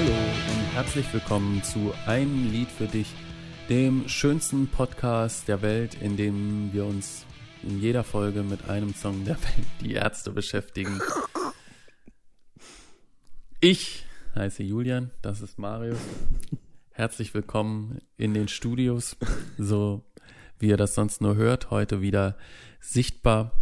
Hallo und herzlich willkommen zu Ein Lied für dich, dem schönsten Podcast der Welt, in dem wir uns in jeder Folge mit einem Song der Welt, die Ärzte, beschäftigen. Ich heiße Julian, das ist Marius. Herzlich willkommen in den Studios, so wie ihr das sonst nur hört, heute wieder sichtbar.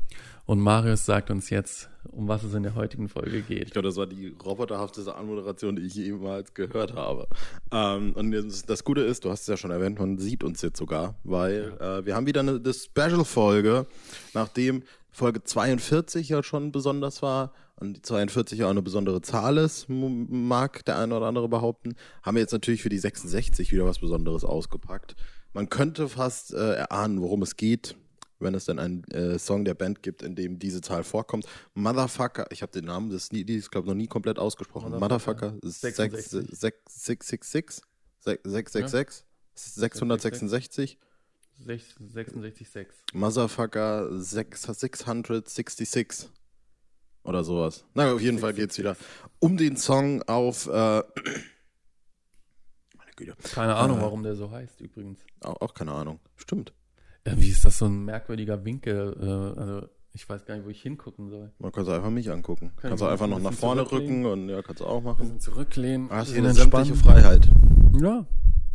Und Marius sagt uns jetzt, um was es in der heutigen Folge geht. Ich glaube, das war die roboterhafteste Anmoderation, die ich jemals gehört habe. Ähm, und das Gute ist, du hast es ja schon erwähnt, man sieht uns jetzt sogar, weil ja. äh, wir haben wieder eine, eine Special-Folge, nachdem Folge 42 ja schon besonders war und die 42 ja auch eine besondere Zahl ist, mag der eine oder andere behaupten, haben wir jetzt natürlich für die 66 wieder was Besonderes ausgepackt. Man könnte fast äh, erahnen, worum es geht wenn es dann einen äh, Song der Band gibt, in dem diese Zahl vorkommt. Motherfucker, ich habe den Namen des Liedes, glaube ich, noch nie komplett ausgesprochen. Motherfucker, Motherfucker 666, 666, 666. 666. Motherfucker 666. Oder sowas. Na, auf jeden Fall geht es wieder um den Song auf. Äh, meine Güte. Keine Ahnung, äh, warum der so heißt, übrigens. Auch, auch keine Ahnung. Stimmt. Irgendwie ist das so ein merkwürdiger Winkel. Äh, also ich weiß gar nicht, wo ich hingucken soll. Man kann einfach mich angucken. Kann kannst du einfach noch nach vorne rücken und ja, kannst du auch machen. Ein zurücklehnen. Hast hier eine sämtliche Freiheit. Ja.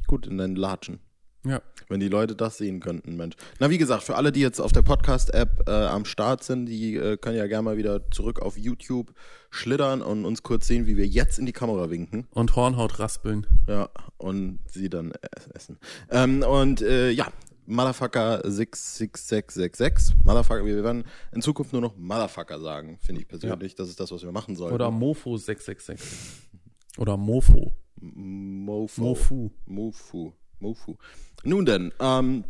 Gut, in deinen Latschen. Ja. Wenn die Leute das sehen könnten, Mensch. Na, wie gesagt, für alle, die jetzt auf der Podcast-App äh, am Start sind, die äh, können ja gerne mal wieder zurück auf YouTube schlittern und uns kurz sehen, wie wir jetzt in die Kamera winken. Und Hornhaut raspeln. Ja, und sie dann essen. Ähm, und äh, ja, Motherfucker 66666. Motherfucker, wir werden in Zukunft nur noch Motherfucker sagen, finde ich persönlich. Ja. Das ist das, was wir machen sollen. Oder Mofo 666. Oder Mofo. Mofo. Mofu. Mofu. Mofu. Nun denn, ähm,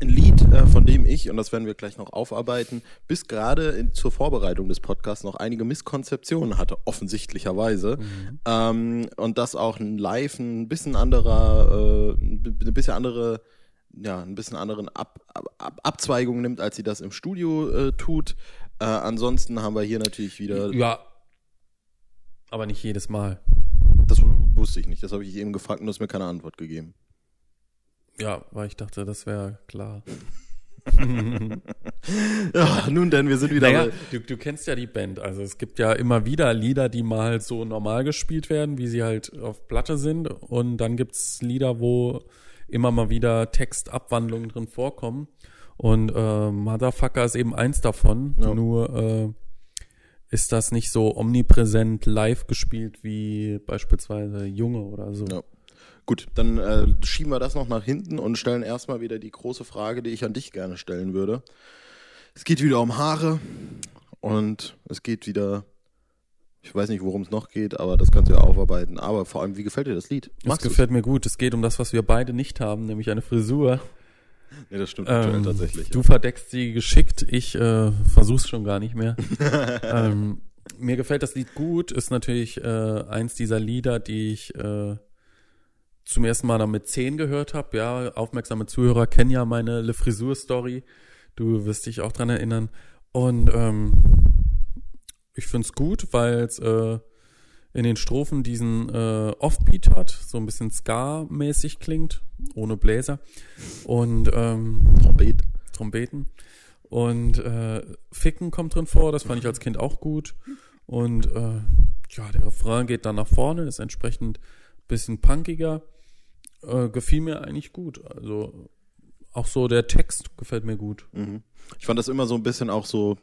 ein Lied, äh, von dem ich, und das werden wir gleich noch aufarbeiten, bis gerade zur Vorbereitung des Podcasts noch einige Misskonzeptionen hatte, offensichtlicherweise. Mhm. Ähm, und das auch ein Live ein bisschen anderer, äh, eine bisschen andere ja, ein bisschen anderen Ab, Ab, Abzweigung nimmt, als sie das im Studio äh, tut. Äh, ansonsten haben wir hier natürlich wieder. Ja. Aber nicht jedes Mal. Das wusste ich nicht. Das habe ich eben gefragt und du hast mir keine Antwort gegeben. Ja, weil ich dachte, das wäre klar. ja, nun denn, wir sind wieder. Naja, du, du, kennst ja die Band. Also es gibt ja immer wieder Lieder, die mal so normal gespielt werden, wie sie halt auf Platte sind. Und dann gibt es Lieder, wo immer mal wieder Textabwandlungen drin vorkommen. Und äh, Motherfucker ist eben eins davon. Ja. Nur äh, ist das nicht so omnipräsent live gespielt wie beispielsweise Junge oder so. Ja. Gut, dann äh, schieben wir das noch nach hinten und stellen erstmal wieder die große Frage, die ich an dich gerne stellen würde. Es geht wieder um Haare und es geht wieder ich weiß nicht, worum es noch geht, aber das kannst du ja aufarbeiten. Aber vor allem, wie gefällt dir das Lied? Es gefällt mir gut. Es geht um das, was wir beide nicht haben, nämlich eine Frisur. Nee, das stimmt ähm, tatsächlich. Du ja. verdeckst sie geschickt, ich äh, versuch's schon gar nicht mehr. ähm, mir gefällt das Lied gut, ist natürlich äh, eins dieser Lieder, die ich äh, zum ersten Mal dann mit 10 gehört habe. Ja, aufmerksame Zuhörer kennen ja meine Le Frisur-Story. Du wirst dich auch dran erinnern. Und ähm, ich finde es gut, weil es äh, in den Strophen diesen äh, Offbeat hat, so ein bisschen Ska-mäßig klingt, ohne Bläser. Und ähm, Trompet. Trompeten. Und äh, Ficken kommt drin vor, das fand ich als Kind auch gut. Und äh, ja, der Refrain geht dann nach vorne, ist entsprechend bisschen punkiger. Äh, gefiel mir eigentlich gut. Also auch so der Text gefällt mir gut. Mhm. Ich fand das immer so ein bisschen auch so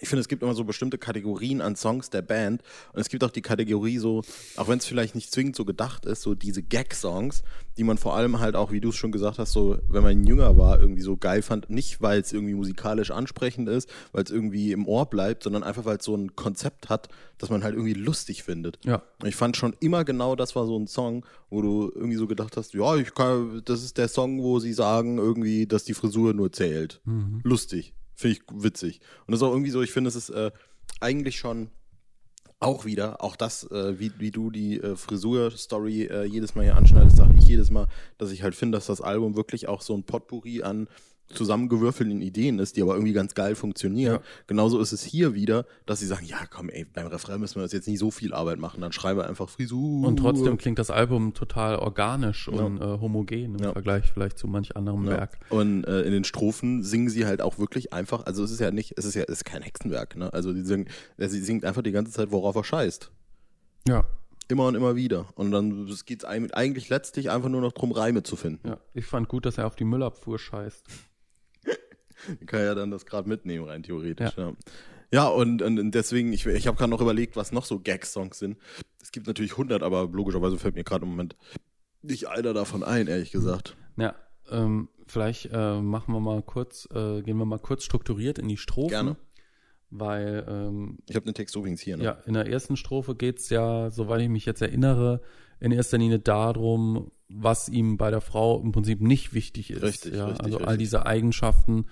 ich finde, es gibt immer so bestimmte Kategorien an Songs der Band und es gibt auch die Kategorie so, auch wenn es vielleicht nicht zwingend so gedacht ist, so diese Gag-Songs, die man vor allem halt auch, wie du es schon gesagt hast, so, wenn man jünger war, irgendwie so geil fand, nicht weil es irgendwie musikalisch ansprechend ist, weil es irgendwie im Ohr bleibt, sondern einfach weil es so ein Konzept hat, das man halt irgendwie lustig findet. Ja. Und ich fand schon immer genau, das war so ein Song, wo du irgendwie so gedacht hast, ja, ich kann, das ist der Song, wo sie sagen irgendwie, dass die Frisur nur zählt. Mhm. Lustig. Finde ich witzig. Und das ist auch irgendwie so, ich finde, es ist äh, eigentlich schon auch wieder, auch das, äh, wie, wie du die äh, Frisur-Story äh, jedes Mal hier anschneidest, sage ich jedes Mal, dass ich halt finde, dass das Album wirklich auch so ein Potpourri an zusammengewürfelten Ideen ist, die aber irgendwie ganz geil funktionieren. Ja. Genauso ist es hier wieder, dass sie sagen, ja komm, ey, beim Refrain müssen wir uns jetzt nicht so viel Arbeit machen, dann schreiben wir einfach Frisur. Und trotzdem klingt das Album total organisch und äh, homogen im Ja. Vergleich vielleicht zu manch anderem Ja. Werk. Und äh, in den Strophen singen sie halt auch wirklich einfach, also es ist ja nicht, es ist ja es ist kein Hexenwerk, ne? Also die singen, äh, sie singt einfach die ganze Zeit, worauf er scheißt. Ja. Immer und immer wieder. Und dann geht es eigentlich letztlich einfach nur noch drum, Reime zu finden. Ja. Ich fand gut, dass er auf die Müllabfuhr scheißt. Kann ja dann das gerade mitnehmen, rein theoretisch. Ja, ja. und, und deswegen, ich, ich habe gerade noch überlegt, was noch so Gag-Songs sind. Es gibt natürlich 100, aber logischerweise fällt mir gerade im Moment nicht einer davon ein, ehrlich gesagt. Ja, ähm, vielleicht äh, machen wir mal kurz, äh, gehen wir mal kurz strukturiert in die Strophen. Gerne. Weil ähm, Ich habe den Text übrigens hier. Ne? ja, in der ersten Strophe geht's ja, soweit ich mich jetzt erinnere, in erster Linie darum, was ihm bei der Frau im Prinzip nicht wichtig ist. Richtig, ja, richtig, Also all richtig. diese Eigenschaften.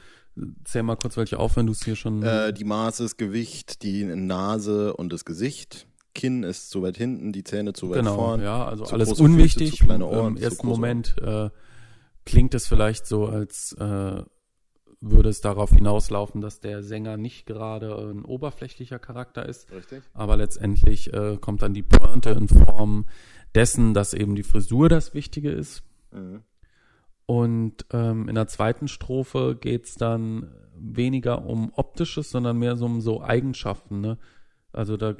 Zähl mal kurz welche auf, wenn du es hier schon. Äh, die Maße, das Gewicht, die Nase und das Gesicht. Kinn ist zu weit hinten, die Zähne zu weit genau, vorn. ja, also alles große Füße, unwichtig. zu kleine Ohren, Im ersten Moment äh, klingt es vielleicht so, als äh, würde es darauf hinauslaufen, dass der Sänger nicht gerade ein oberflächlicher Charakter ist. Richtig. Aber letztendlich äh, kommt dann die Pointe in Form dessen, dass eben die Frisur das Wichtige ist. Mhm. Und ähm, in der zweiten Strophe geht's dann weniger um Optisches, sondern mehr so um so Eigenschaften. Ne? Also da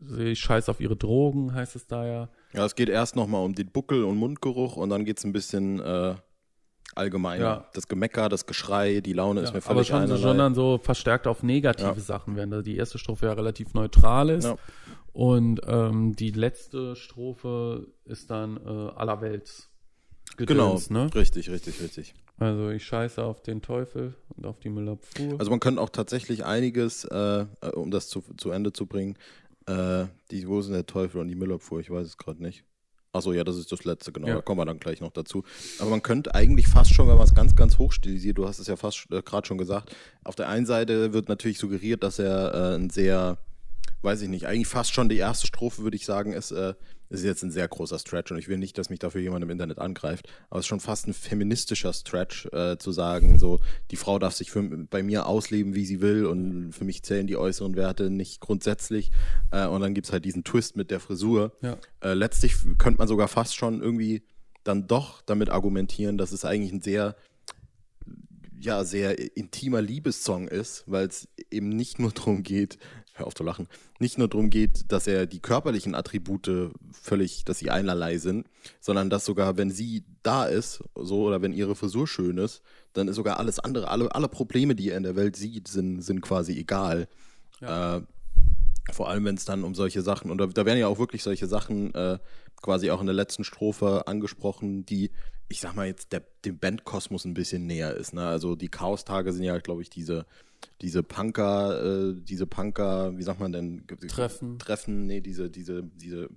sehe ich Scheiß auf ihre Drogen, heißt es da ja. Ja, es geht erst nochmal um den Buckel- und Mundgeruch und dann geht es ein bisschen äh, allgemeiner. Ja. Das Gemecker, das Geschrei, die Laune ist Ja, mir aber völlig schon, einerlei. schon dann so verstärkt auf negative Ja. Sachen, während die erste Strophe ja relativ neutral ist. Und ähm, die letzte Strophe ist dann äh, allerwelts. Genau, ne? richtig, richtig, richtig. Also ich scheiße auf den Teufel und auf die Müllabfuhr. Also man könnte auch tatsächlich einiges, äh, um das zu, zu Ende zu bringen, äh, die Wo ist denn der Teufel und die Müllabfuhr, ich weiß es gerade nicht. Achso, ja, das ist das letzte, genau, Ja. da kommen wir dann gleich noch dazu. Aber man könnte eigentlich fast schon, wenn man es ganz, ganz hoch stilisiert, du hast es ja fast äh, gerade schon gesagt, auf der einen Seite wird natürlich suggeriert, dass er äh, ein sehr, weiß ich nicht, eigentlich fast schon die erste Strophe, würde ich sagen, ist, äh, ist jetzt ein sehr großer Stretch und ich will nicht, dass mich dafür jemand im Internet angreift, aber es ist schon fast ein feministischer Stretch, äh, zu sagen, so, die Frau darf sich für, bei mir ausleben, wie sie will und für mich zählen die äußeren Werte nicht grundsätzlich äh, und dann gibt es halt diesen Twist mit der Frisur. Ja. Äh, letztlich könnte man sogar fast schon irgendwie dann doch damit argumentieren, dass es eigentlich ein sehr ja, sehr intimer Liebessong ist, weil es eben nicht nur darum geht, hör auf zu lachen, nicht nur darum geht, dass er die körperlichen Attribute völlig, dass sie einerlei sind, sondern dass sogar, wenn sie da ist, so, oder wenn ihre Frisur schön ist, dann ist sogar alles andere, alle, alle Probleme, die er in der Welt sieht, sind, sind quasi egal. Ja. Äh, vor allem, wenn es dann um solche Sachen, und da, da werden ja auch wirklich solche Sachen äh, quasi auch in der letzten Strophe angesprochen, die, ich sag mal jetzt, der, dem Bandkosmos ein bisschen näher ist. Ne? Also die Chaostage sind ja, glaube ich, diese, diese Punker, äh, diese Punker, wie sagt man denn? Treffen. Treffen, nee, diese, diese, diese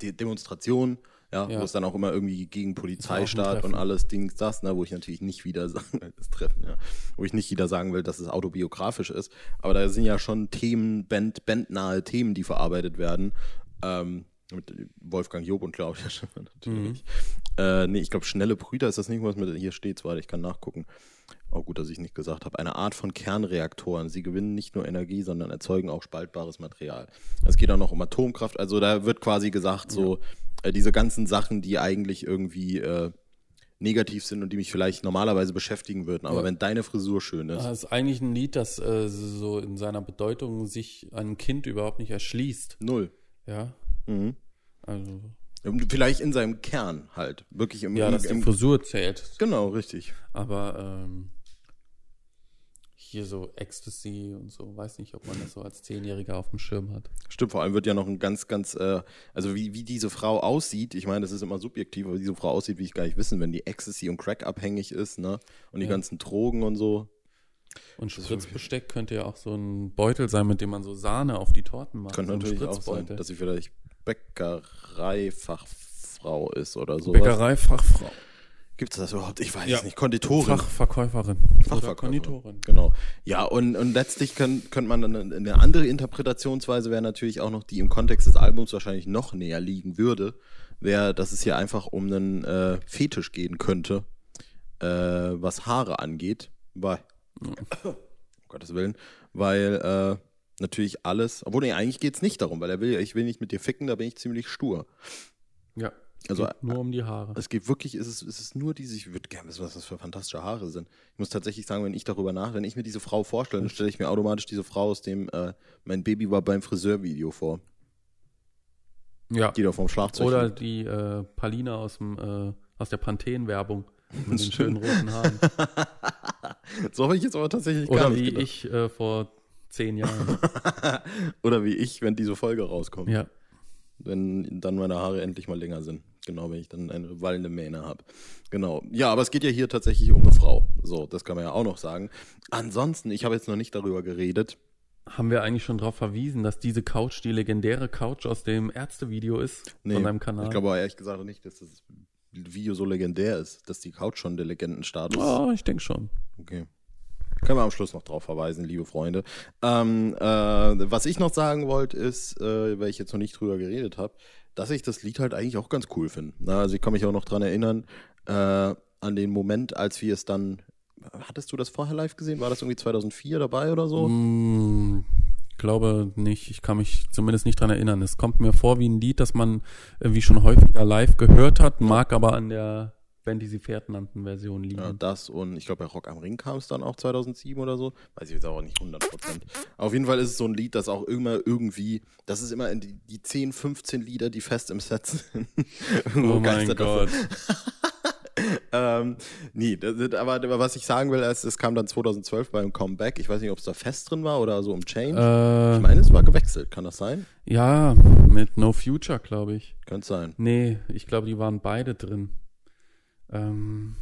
die, Demonstration, ja, Ja. wo es dann auch immer irgendwie gegen Polizeistaat und alles Dings das, ne, wo ich natürlich nicht wieder sagen will, das Treffen, ja, wo ich nicht wieder sagen will, dass es autobiografisch ist, aber da sind ja schon Themen, Band, bandnahe Themen, die verarbeitet werden, ähm, mit Wolfgang Job und Claudia Schiffer natürlich. Äh, nee, ich glaube, schnelle Brüder ist das nicht, was mit hier steht, warte, ich kann nachgucken. Oh, gut, dass ich nicht gesagt habe. Eine Art von Kernreaktoren. Sie gewinnen nicht nur Energie, sondern erzeugen auch spaltbares Material. Es geht auch noch um Atomkraft. Also da wird quasi gesagt, so äh, diese ganzen Sachen, die eigentlich irgendwie äh, negativ sind und die mich vielleicht normalerweise beschäftigen würden. Aber Ja. wenn deine Frisur schön ist, Das ist eigentlich ein Lied, das äh, so in seiner Bedeutung sich einem Kind überhaupt nicht erschließt. null. Ja. Mhm. Also, Vielleicht in seinem Kern halt. Wirklich im, ja, im, dass die im Frisur zählt. Genau, richtig. Aber ähm, hier so Ecstasy und so, weiß nicht, ob man das so als Zehnjähriger auf dem Schirm hat. Stimmt, vor allem wird ja noch ein ganz, ganz, äh, also wie, wie diese Frau aussieht, ich meine, das ist immer subjektiv, aber wie diese Frau aussieht, will ich gar nicht wissen, wenn die Ecstasy und Crack abhängig ist, ne? Und die Ja. ganzen Drogen und so. Und Spritzbesteck könnte ja auch so ein Beutel sein, mit dem man so Sahne auf die Torten macht. Könnte so natürlich auch sein, dass sie vielleicht Bäckereifachfrau ist oder so. Bäckereifachfrau. Gibt es das überhaupt? Ich weiß Ja. es nicht. Konditorin. Fachverkäuferin. Fachverkäuferin. Konditorin. Genau. Ja, und, und letztlich könnte man dann eine, andere Interpretationsweise wäre natürlich auch noch, die im Kontext des Albums wahrscheinlich noch näher liegen würde, wäre, dass es hier einfach um einen äh, Fetisch gehen könnte, äh, was Haare angeht, weil, um Gottes Willen, weil äh, natürlich alles, obwohl nee, eigentlich geht es nicht darum, weil er will, ich will nicht mit dir ficken, da bin ich ziemlich stur. Ja. Also Geht nur um die Haare. es geht wirklich, es ist, es ist nur diese, ich würde gerne wissen, was das für fantastische Haare sind. Ich muss tatsächlich sagen, wenn ich darüber nach, wenn ich mir diese Frau vorstelle, dann stelle ich mir automatisch diese Frau aus dem äh, Mein Baby war beim Friseur-Video vor. Ja. Die da vom Schlagzeug. Oder die äh, Palina aus dem äh, aus der Panthen-Werbung mit den schönen roten Haaren. so habe ich jetzt aber tatsächlich gar Oder nicht wie gedacht. ich äh, vor zehn Jahren. Oder wie ich, wenn diese Folge rauskommt. ja. Wenn dann meine Haare endlich mal länger sind. Genau, wenn ich dann eine wallende Mähne habe. Genau. Ja, aber es geht ja hier tatsächlich um eine Frau. So, das kann man ja auch noch sagen. Ansonsten, ich habe jetzt noch nicht darüber geredet. Haben wir eigentlich schon darauf verwiesen, dass diese Couch die legendäre Couch aus dem Ärztevideo ist Nee, von deinem Kanal? Ich glaube aber ehrlich gesagt nicht, dass das Video so legendär ist, dass die Couch schon der Legendenstatus oh, ich denke schon. Okay. Können wir am Schluss noch drauf verweisen, liebe Freunde. Ähm, äh, was ich noch sagen wollte, ist, äh, weil ich jetzt noch nicht drüber geredet habe, dass ich das Lied halt eigentlich auch ganz cool finde. Na, Also ich kann mich auch noch dran erinnern, äh, an den Moment, als wir es dann. Hattest du das vorher live gesehen? War das irgendwie 2004 dabei oder so? Mm, glaube nicht. Ich kann mich zumindest nicht dran erinnern. Es kommt mir vor wie ein Lied, das man irgendwie schon häufiger live gehört hat, mag aber an der Band, die sie Pferd nannten, Version liegen. Ja, das und ich glaube, bei Rock am Ring kam es dann auch 2007 oder so. Weiß ich jetzt auch nicht 100 Prozent. Auf jeden Fall ist es so ein Lied, das auch immer irgendwie, das ist immer in die, die 10, 15 Lieder, die fest im Set sind. Oh mein. Gott. Ähm, nee, das- aber, aber was ich sagen will, ist, es kam dann 2012 beim Comeback. Ich weiß nicht, ob es da fest drin war oder so im Change. Äh, ich meine, es war gewechselt. Kann das sein? ja, mit No Future, glaube ich. Könnte sein. Nee, ich glaube, die waren beide drin. Ähm,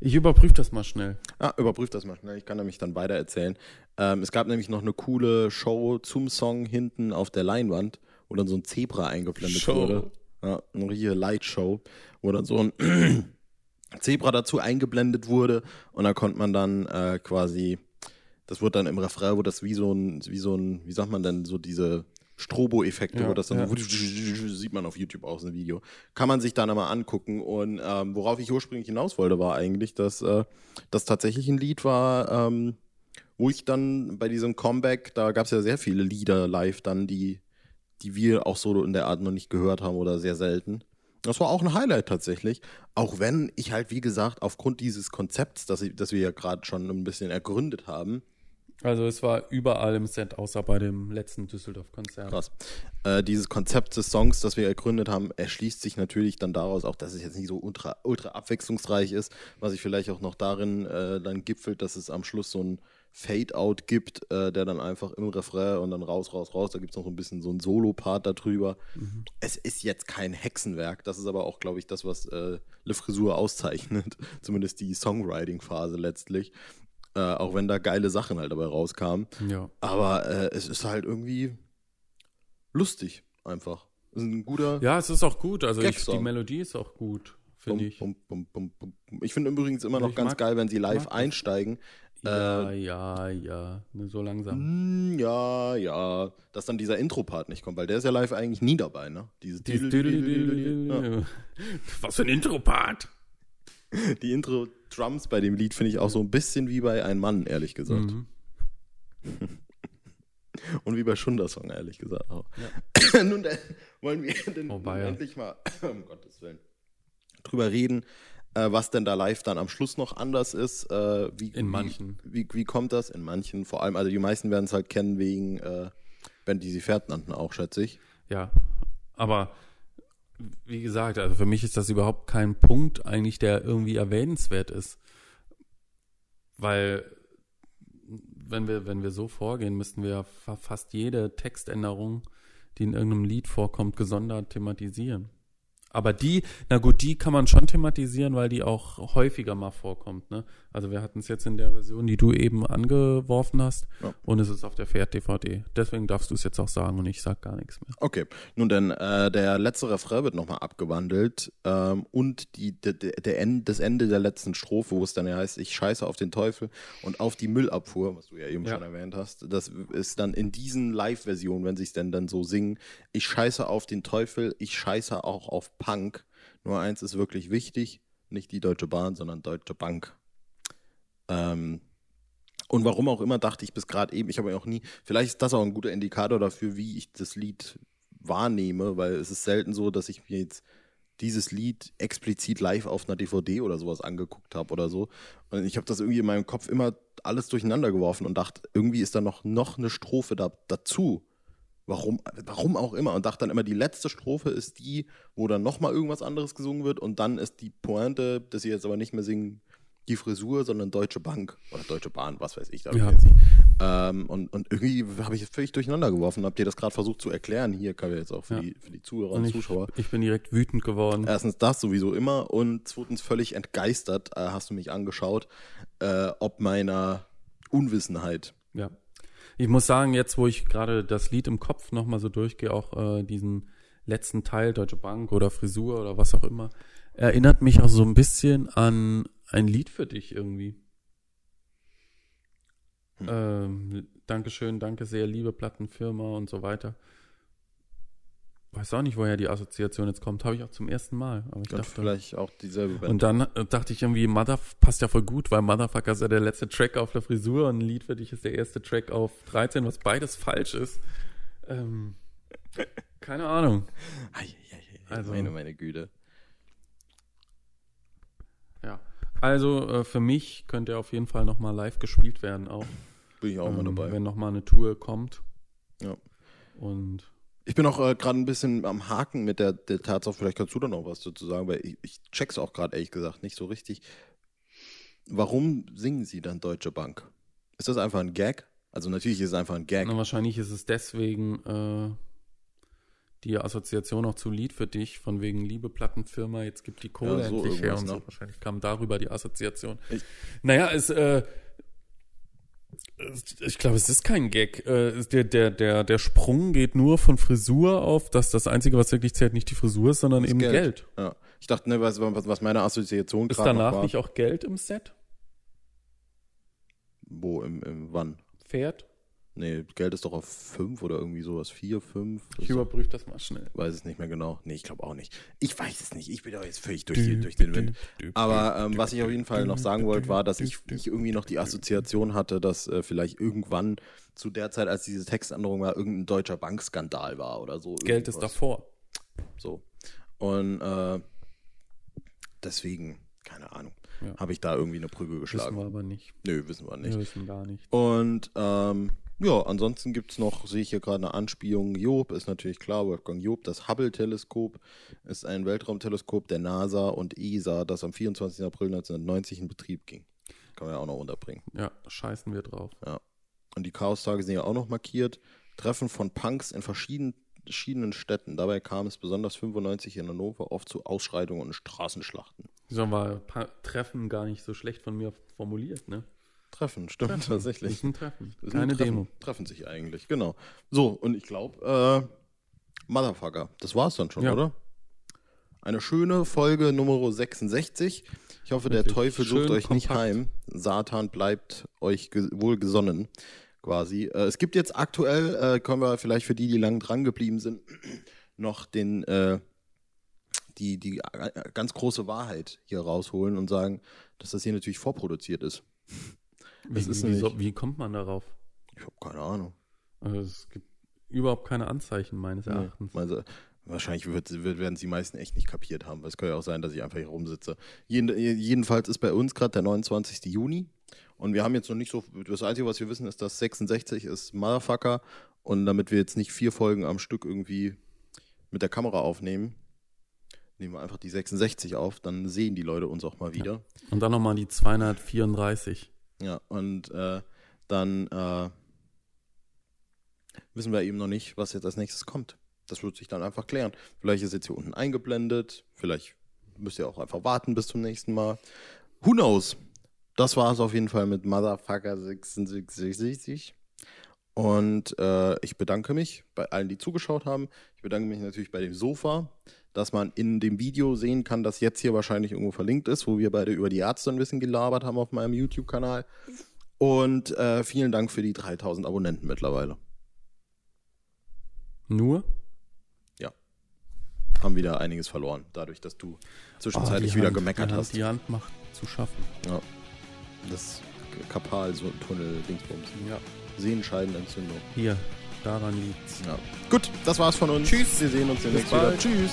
ich überprüfe das mal schnell. Ah, überprüft das mal schnell. Ich kann nämlich dann weiter erzählen. Ähm, es gab nämlich noch eine coole Show zum Song hinten auf der Leinwand, wo dann so ein Zebra eingeblendet Show. wurde. Ja, eine richtige Lightshow, wo dann so ein Zebra dazu eingeblendet wurde und da konnte man dann äh, quasi, das wurde dann im Refrain, wo das wie so ein, wie so ein, wie sagt man denn, so diese Strobo-Effekte, Ja, das dann ja. so, sieht man auf YouTube auch so ein Video. Kann man sich dann einmal angucken. Und ähm, worauf ich ursprünglich hinaus wollte, war eigentlich, dass äh, das tatsächlich ein Lied war, ähm, wo ich dann bei diesem Comeback, da gab es ja sehr viele Lieder live dann, die, die wir auch so in der Art noch nicht gehört haben oder sehr selten. Das war auch ein Highlight tatsächlich. Auch wenn ich halt, wie gesagt, aufgrund dieses Konzepts, das, ich, das wir ja gerade schon ein bisschen ergründet haben, Also es war überall im Set, außer bei dem letzten Düsseldorf-Konzert. Krass. Äh, dieses Konzept des Songs, das wir ergründet haben, erschließt sich natürlich dann daraus, auch dass es jetzt nicht so ultra, ultra abwechslungsreich ist, was sich vielleicht auch noch darin äh, dann gipfelt, dass es am Schluss so ein Fade-Out gibt, äh, der dann einfach im Refrain und dann raus, raus, raus, da gibt es noch so ein bisschen so ein Solo-Part darüber. Es ist jetzt kein Hexenwerk, das ist aber auch, glaube ich, das, was äh, Le Frisur auszeichnet, zumindest die Songwriting-Phase letztlich. Äh, auch wenn da geile Sachen halt dabei rauskamen. Ja. Aber äh, es ist halt irgendwie lustig einfach. Ist ein guter. ja, es ist auch gut. Also ich, die Melodie ist auch gut, finde ich. Bum, bum, bum. Ich finde übrigens immer noch Ich ganz mag- geil, wenn sie live einsteigen. Ja, ja, ja. Ne, so langsam. Hm, ja, ja. Dass dann dieser Intro-Part nicht kommt, weil der ist ja live eigentlich nie dabei, ne? Diese Dieses Ja. Was für ein Intro-Part. Die Intro-Drums bei dem Lied finde ich auch so ein bisschen wie bei Ein Mann, ehrlich gesagt. Mhm. Und wie bei Schunder-Song, ehrlich gesagt auch. Nun dann wollen wir denn Oh, endlich mal, um Gottes Willen, drüber reden, äh, was denn da live dann am Schluss noch anders ist. Äh, wie, In manchen. Wie, wie, wie kommt das? In manchen, vor allem, also die meisten werden es halt kennen wegen äh, Band, die sie Pferd nannten, auch, schätze ich. Ja, aber wie gesagt, also für mich ist das überhaupt kein Punkt eigentlich, der irgendwie erwähnenswert ist. Weil wenn wir, wenn wir so vorgehen, müssten wir fa fast jede Textänderung, die in irgendeinem Lied vorkommt, gesondert thematisieren. Aber die, na gut, die kann man schon thematisieren, weil die auch häufiger mal vorkommt. Ne? Also wir hatten es jetzt in der Version, die du eben angeworfen hast, Ja. und es ist auf der Pferd-DVD. Deswegen darfst du es jetzt auch sagen und ich sag gar nichts mehr. Okay, nun denn, äh, der letzte Refrain wird nochmal abgewandelt ähm, und die, der, der, der End, das Ende der letzten Strophe, wo es dann ja heißt, ich scheiße auf den Teufel und auf die Müllabfuhr, was du ja eben Ja. schon erwähnt hast, das ist dann in diesen Live-Versionen, wenn sie es denn dann so singen, ich scheiße auf den Teufel, ich scheiße auch auf Punk. Nur eins ist wirklich wichtig, Nicht die Deutsche Bahn, sondern Deutsche Bank. Ähm, und warum auch immer dachte ich bis gerade eben, ich habe ja auch nie, vielleicht ist das auch ein guter Indikator dafür, wie ich das Lied wahrnehme, weil es ist selten so, dass ich mir jetzt dieses Lied explizit live auf einer DVD oder sowas angeguckt habe oder so. Und ich habe das irgendwie in meinem Kopf immer alles durcheinander geworfen und dachte, irgendwie ist da noch, noch eine Strophe da, dazu. Warum, warum auch immer. Und dachte dann immer, die letzte Strophe ist die, wo dann nochmal irgendwas anderes gesungen wird und dann ist die Pointe, dass sie jetzt aber nicht mehr singen, die Frisur, sondern Deutsche Bank oder Deutsche Bahn, was weiß ich. Da Ja. ähm, und, und irgendwie habe ich es völlig durcheinander geworfen. Habt ihr das gerade versucht zu erklären? Hier kann wir jetzt auch für, Ja. die, für die Zuhörer und, Und ich, Zuschauer. ich bin direkt wütend geworden. Erstens das sowieso immer und zweitens völlig entgeistert äh, hast du mich angeschaut, äh, ob meiner Unwissenheit. Ja. Ich muss sagen, jetzt, wo ich gerade das Lied im Kopf nochmal so durchgehe, auch äh, diesen letzten Teil, Deutsche Bank oder Frisur oder was auch immer, erinnert mich auch so ein bisschen an ein Lied für dich irgendwie. Hm. Ähm, Dankeschön, danke sehr, liebe Plattenfirma und so weiter. Weiß auch nicht, woher die Assoziation jetzt kommt. Habe ich auch zum ersten Mal. Aber ich Und dachte, vielleicht auch dieselbe Band. und dann äh, dachte ich irgendwie, Mother passt ja voll gut, weil Motherfucker ist ja der letzte Track auf der Frisur und ein Lied für dich ist der erste Track auf 13, was beides falsch ist. Ähm, keine Ahnung. Also- meine, meine Güte. Ja. Also äh, für mich könnte er auf jeden Fall nochmal live gespielt werden, auch. Bin ich auch mal ähm, dabei. Wenn nochmal eine Tour kommt. Ja. Und Ich bin auch äh, gerade ein bisschen am Haken mit der, der Tatsache, vielleicht kannst du da noch was dazu sagen, weil ich, ich check's auch gerade ehrlich gesagt nicht so richtig. Warum singen sie dann Deutsche Bank? Ist das einfach ein Gag? Also natürlich ist es einfach ein Gag. na, wahrscheinlich ist es deswegen äh, die Assoziation auch zu Lied für dich, von wegen liebe Plattenfirma, jetzt gibt die Kohle Ja, so endlich her und so. ne? Wahrscheinlich kam darüber die Assoziation. Ich- naja, es, äh, es- ich glaube, es ist kein Gag. Äh, der, der, der, der Sprung geht nur von Frisur auf, dass das Einzige, was wirklich zählt, nicht die Frisur ist, sondern Das eben Geld. Ja. Ich dachte, ne, was, was was meine Assoziation Ist gerade noch danach war. nicht auch Geld im Set? Wo, im, im wann? Pferd? Nee, Geld ist doch auf fünf oder irgendwie sowas. Vier, fünf. Ich überprüfe das mal schnell. weiß es nicht mehr genau. Nee, ich glaube auch nicht. Ich weiß es nicht. Ich bin doch jetzt völlig durch, die, durch den Wind. Aber ähm, was ich auf jeden Fall noch sagen wollte, war, dass ich, ich irgendwie noch die Assoziation hatte, dass äh, vielleicht irgendwann zu der Zeit, als diese Textänderung war, irgendein deutscher Bankskandal war oder so. Geld ist davor. So. Und äh, deswegen, keine Ahnung, Ja. habe ich da irgendwie eine Wissen geschlagen. wir aber nicht. Nö, wissen wir nicht. Wir wissen gar nicht. Und ähm, ja, ansonsten gibt es noch, sehe ich hier gerade eine Anspielung. Job ist natürlich klar, Wolfgang Job. Das Hubble-Teleskop ist ein Weltraumteleskop der NASA und ESA, das am 24. April 1990 in Betrieb ging. Kann man ja auch noch unterbringen. Ja, scheißen wir drauf. Ja. Und die Chaos-Tage sind ja auch noch markiert. Treffen von Punks in verschiedenen, verschiedenen Städten. Dabei kam es besonders 95 in Hannover oft zu Ausschreitungen und Straßenschlachten. War Pa- Treffen gar nicht so schlecht von mir formuliert, ne? Treffen, stimmt Das tatsächlich. ist ein Treffen. Das Keine treffen, Demo. Treffen sich eigentlich, genau. So, und ich glaube, äh, Motherfucker, das war's dann schon, Ja. oder? Eine schöne Folge Nummer 66. Ich hoffe, der Wirklich Teufel sucht euch nicht kompakt. heim. Satan bleibt euch ge wohl gesonnen, quasi. Äh, es gibt jetzt aktuell, äh, können wir vielleicht für die, die lang dran geblieben sind, noch den, äh, die, die äh, ganz große Wahrheit hier rausholen und sagen, dass das hier natürlich vorproduziert ist. Wie, wie, so, wie kommt man darauf? Ich habe keine Ahnung. Also es gibt überhaupt keine Anzeichen meines Nee, Erachtens. Also, wahrscheinlich wird, werden es die meisten echt nicht kapiert haben. weil Es kann ja auch sein, dass ich einfach hier rumsitze. Jeden, jedenfalls ist bei uns gerade der 29. Juni. Und wir haben jetzt noch nicht so. Das Einzige, was wir wissen, ist, dass 66 ist Motherfucker. Und damit wir jetzt nicht vier Folgen am Stück irgendwie mit der Kamera aufnehmen, nehmen wir einfach die 66 auf. Dann sehen die Leute uns auch mal wieder. Und dann nochmal die 234. Ja, und äh, dann äh, wissen wir eben noch nicht, was jetzt als nächstes kommt. Das wird sich dann einfach klären. Vielleicht ist jetzt hier unten eingeblendet, vielleicht müsst ihr auch einfach warten bis zum nächsten Mal. Who knows? Das war es auf jeden Fall mit Motherfucker 66. Und äh, ich bedanke mich bei allen, die zugeschaut haben. Ich bedanke mich natürlich bei dem Sofa, dass man in dem Video sehen kann, das jetzt hier wahrscheinlich irgendwo verlinkt ist, wo wir beide über die Ärzte ein bisschen gelabert haben auf meinem YouTube-Kanal. Und äh, vielen Dank für die 3000 Abonnenten mittlerweile. Nur? Ja. haben wieder einiges verloren, dadurch, dass du zwischenzeitlich Oh, wieder Hand, gemeckert die hast. Die Hand macht zu schaffen. Ja. Das Kapal-Tunnel-Dingsbums. Ja. Sehenscheidenentzündung. Hier, daran liegt's. Ja. Gut, das war's von uns. Tschüss. Wir sehen uns demnächst wieder. Tschüss.